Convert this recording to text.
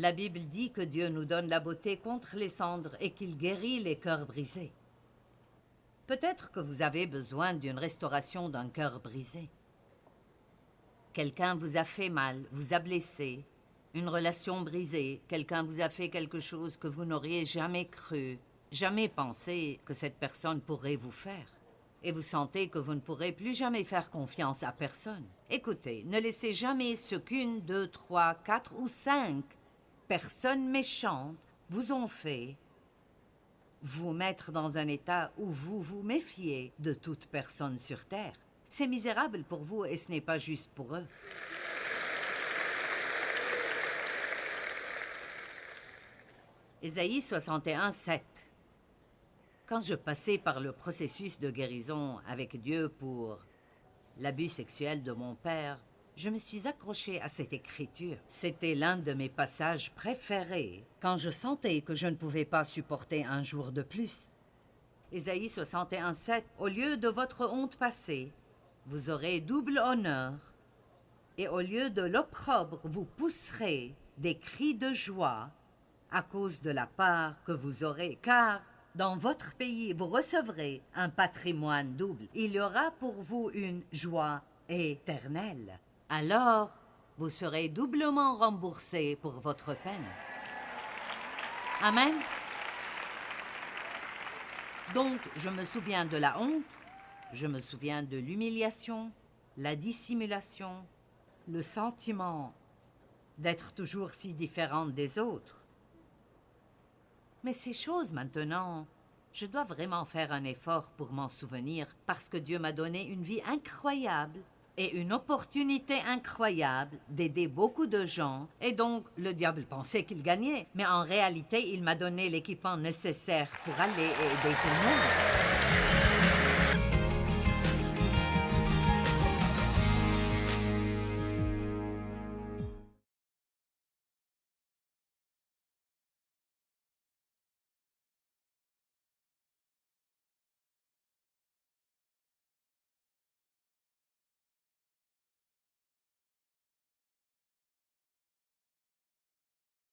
La Bible dit que Dieu nous donne la beauté contre les cendres et qu'il guérit les cœurs brisés. Peut-être que vous avez besoin d'une restauration d'un cœur brisé. Quelqu'un vous a fait mal, vous a blessé, une relation brisée, quelqu'un vous a fait quelque chose que vous n'auriez jamais cru, jamais pensé que cette personne pourrait vous faire. Et vous sentez que vous ne pourrez plus jamais faire confiance à personne. Écoutez, ne laissez jamais ce qu'une, deux, trois, quatre ou cinq personnes méchantes vous ont fait vous mettre dans un état où vous vous méfiez de toute personne sur Terre. C'est misérable pour vous et ce n'est pas juste pour eux. Ésaïe 61, 7. Quand je passais par le processus de guérison avec Dieu pour l'abus sexuel de mon père, je me suis accroché à cette écriture. C'était l'un de mes passages préférés quand je sentais que je ne pouvais pas supporter un jour de plus. Ésaïe 61, 7. Au lieu de votre honte passée, vous aurez double honneur, et au lieu de l'opprobre, vous pousserez des cris de joie à cause de la part que vous aurez, car dans votre pays vous recevrez un patrimoine double. Il y aura pour vous une joie éternelle. Alors, vous serez doublement remboursé pour votre peine. Amen. Donc, je me souviens de la honte, je me souviens de l'humiliation, la dissimulation, le sentiment d'être toujours si différente des autres. Mais ces choses maintenant, je dois vraiment faire un effort pour m'en souvenir parce que Dieu m'a donné une vie incroyable et une opportunité incroyable d'aider beaucoup de gens, et donc le diable pensait qu'il gagnait, mais en réalité il m'a donné l'équipement nécessaire pour aller aider tout le monde.